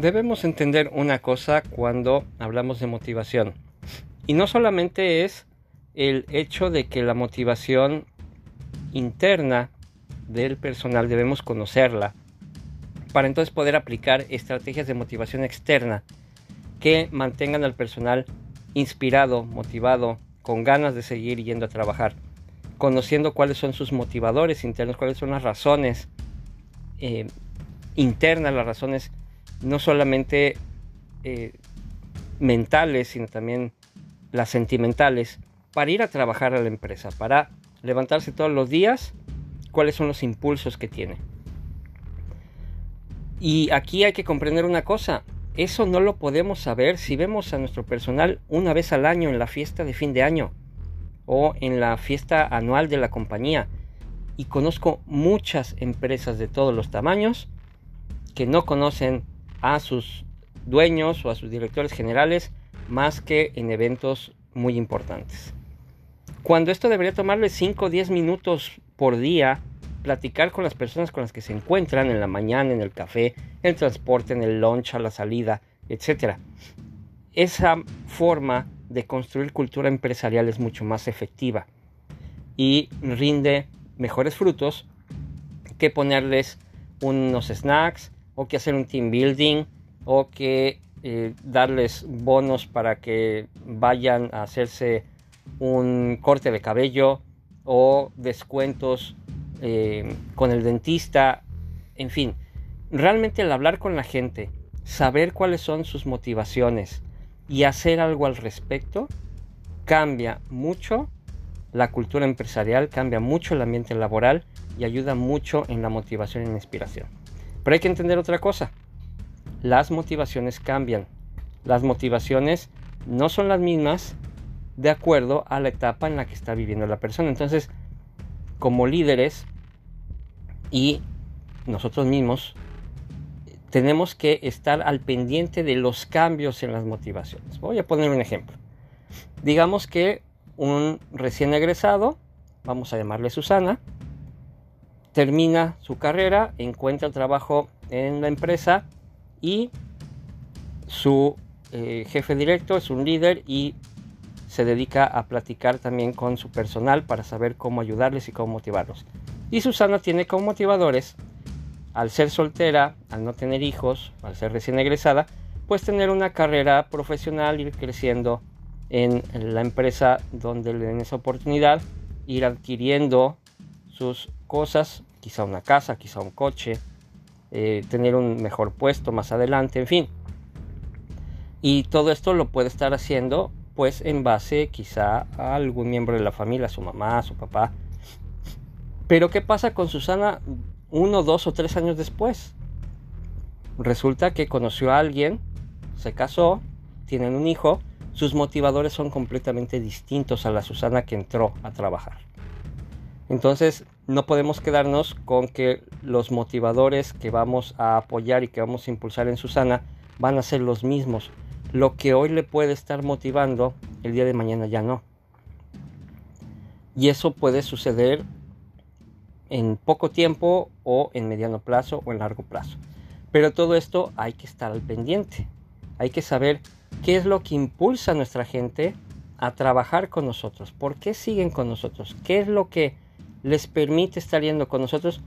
Debemos entender una cosa cuando hablamos de motivación. Y no solamente es el hecho de que la motivación interna del personal debemos conocerla para entonces poder aplicar estrategias de motivación externa que mantengan al personal inspirado, motivado, con ganas de seguir yendo a trabajar, conociendo cuáles son sus motivadores internos, cuáles son las razones eh, internas, las razones no solamente eh, mentales, sino también las sentimentales, para ir a trabajar a la empresa, para levantarse todos los días, cuáles son los impulsos que tiene. Y aquí hay que comprender una cosa, eso no lo podemos saber si vemos a nuestro personal una vez al año en la fiesta de fin de año o en la fiesta anual de la compañía. Y conozco muchas empresas de todos los tamaños que no conocen a sus dueños o a sus directores generales más que en eventos muy importantes. Cuando esto debería tomarle 5 o 10 minutos por día, platicar con las personas con las que se encuentran en la mañana, en el café, en el transporte, en el lunch, a la salida, etc. Esa forma de construir cultura empresarial es mucho más efectiva y rinde mejores frutos que ponerles unos snacks, o que hacer un team building o que eh, darles bonos para que vayan a hacerse un corte de cabello o descuentos eh, con el dentista, en fin, realmente el hablar con la gente, saber cuáles son sus motivaciones y hacer algo al respecto, cambia mucho la cultura empresarial, cambia mucho el ambiente laboral y ayuda mucho en la motivación y la inspiración. Pero hay que entender otra cosa. Las motivaciones cambian. Las motivaciones no son las mismas de acuerdo a la etapa en la que está viviendo la persona. Entonces, como líderes y nosotros mismos, tenemos que estar al pendiente de los cambios en las motivaciones. Voy a poner un ejemplo. Digamos que un recién egresado, vamos a llamarle Susana, termina su carrera, encuentra trabajo en la empresa y su eh, jefe directo es un líder y se dedica a platicar también con su personal para saber cómo ayudarles y cómo motivarlos. Y Susana tiene como motivadores, al ser soltera, al no tener hijos, al ser recién egresada, pues tener una carrera profesional, ir creciendo en la empresa donde le den esa oportunidad, ir adquiriendo sus cosas, quizá una casa, quizá un coche, eh, tener un mejor puesto más adelante, en fin. Y todo esto lo puede estar haciendo pues en base quizá a algún miembro de la familia, su mamá, su papá. Pero ¿qué pasa con Susana uno, dos o tres años después? Resulta que conoció a alguien, se casó, tienen un hijo, sus motivadores son completamente distintos a la Susana que entró a trabajar. Entonces, no podemos quedarnos con que los motivadores que vamos a apoyar y que vamos a impulsar en Susana van a ser los mismos. Lo que hoy le puede estar motivando, el día de mañana ya no. Y eso puede suceder en poco tiempo o en mediano plazo o en largo plazo. Pero todo esto hay que estar al pendiente. Hay que saber qué es lo que impulsa a nuestra gente a trabajar con nosotros. ¿Por qué siguen con nosotros? ¿Qué es lo que les permite estar yendo con nosotros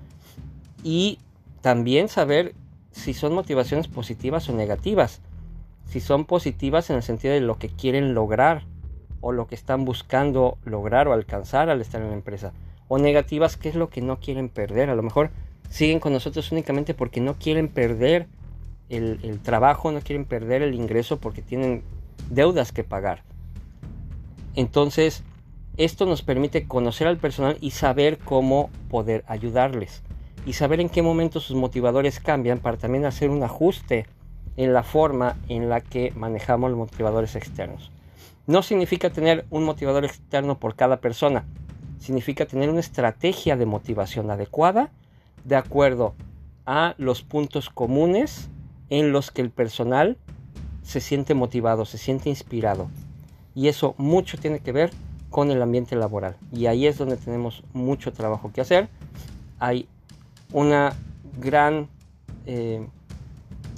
y también saber si son motivaciones positivas o negativas. si son positivas en el sentido de lo que quieren lograr o lo que están buscando lograr o alcanzar al estar en la empresa. O negativas, qué es lo que no quieren perder. A lo mejor siguen con nosotros únicamente porque no quieren perder el, el trabajo, no quieren perder el ingreso porque tienen deudas que pagar. Entonces, esto nos permite conocer al personal y saber cómo poder ayudarles. Y saber en qué momento sus motivadores cambian para también hacer un ajuste en la forma en la que manejamos los motivadores externos. No significa tener un motivador externo por cada persona, significa tener una estrategia de motivación adecuada de acuerdo a los puntos comunes en los que el personal se siente motivado, se siente inspirado. Y eso mucho tiene que ver con el ambiente laboral. Y ahí es donde tenemos mucho trabajo que hacer. Hay una gran eh,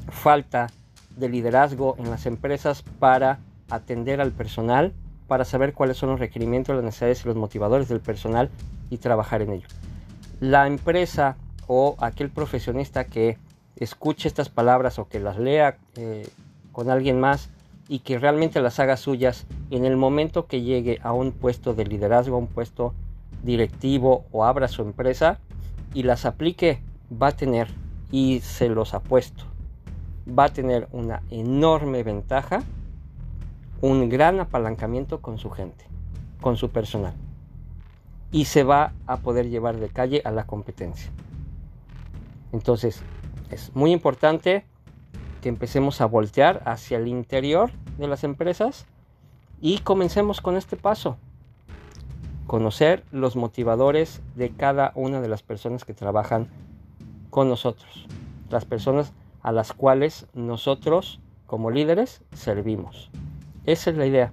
falta de liderazgo en las empresas para atender al personal, para saber cuáles son los requerimientos, las necesidades y los motivadores del personal y trabajar en ello. La empresa o aquel profesionista que escuche estas palabras o que las lea eh, con alguien más y que realmente las haga suyas en el momento que llegue a un puesto de liderazgo, a un puesto directivo o abra su empresa y las aplique, va a tener, y se los apuesto, va a tener una enorme ventaja, un gran apalancamiento con su gente, con su personal. Y se va a poder llevar de calle a la competencia. Entonces, es muy importante empecemos a voltear hacia el interior de las empresas y comencemos con este paso. Conocer los motivadores de cada una de las personas que trabajan con nosotros. Las personas a las cuales nosotros como líderes servimos. Esa es la idea.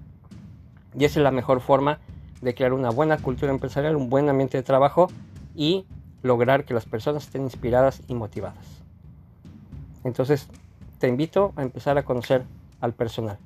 Y esa es la mejor forma de crear una buena cultura empresarial, un buen ambiente de trabajo y lograr que las personas estén inspiradas y motivadas. Entonces, te invito a empezar a conocer al personal.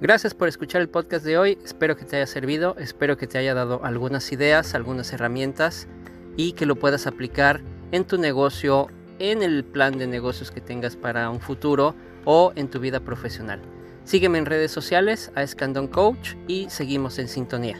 Gracias por escuchar el podcast de hoy, espero que te haya servido, espero que te haya dado algunas ideas, algunas herramientas y que lo puedas aplicar en tu negocio, en el plan de negocios que tengas para un futuro o en tu vida profesional. Sígueme en redes sociales a Escandon Coach y seguimos en sintonía.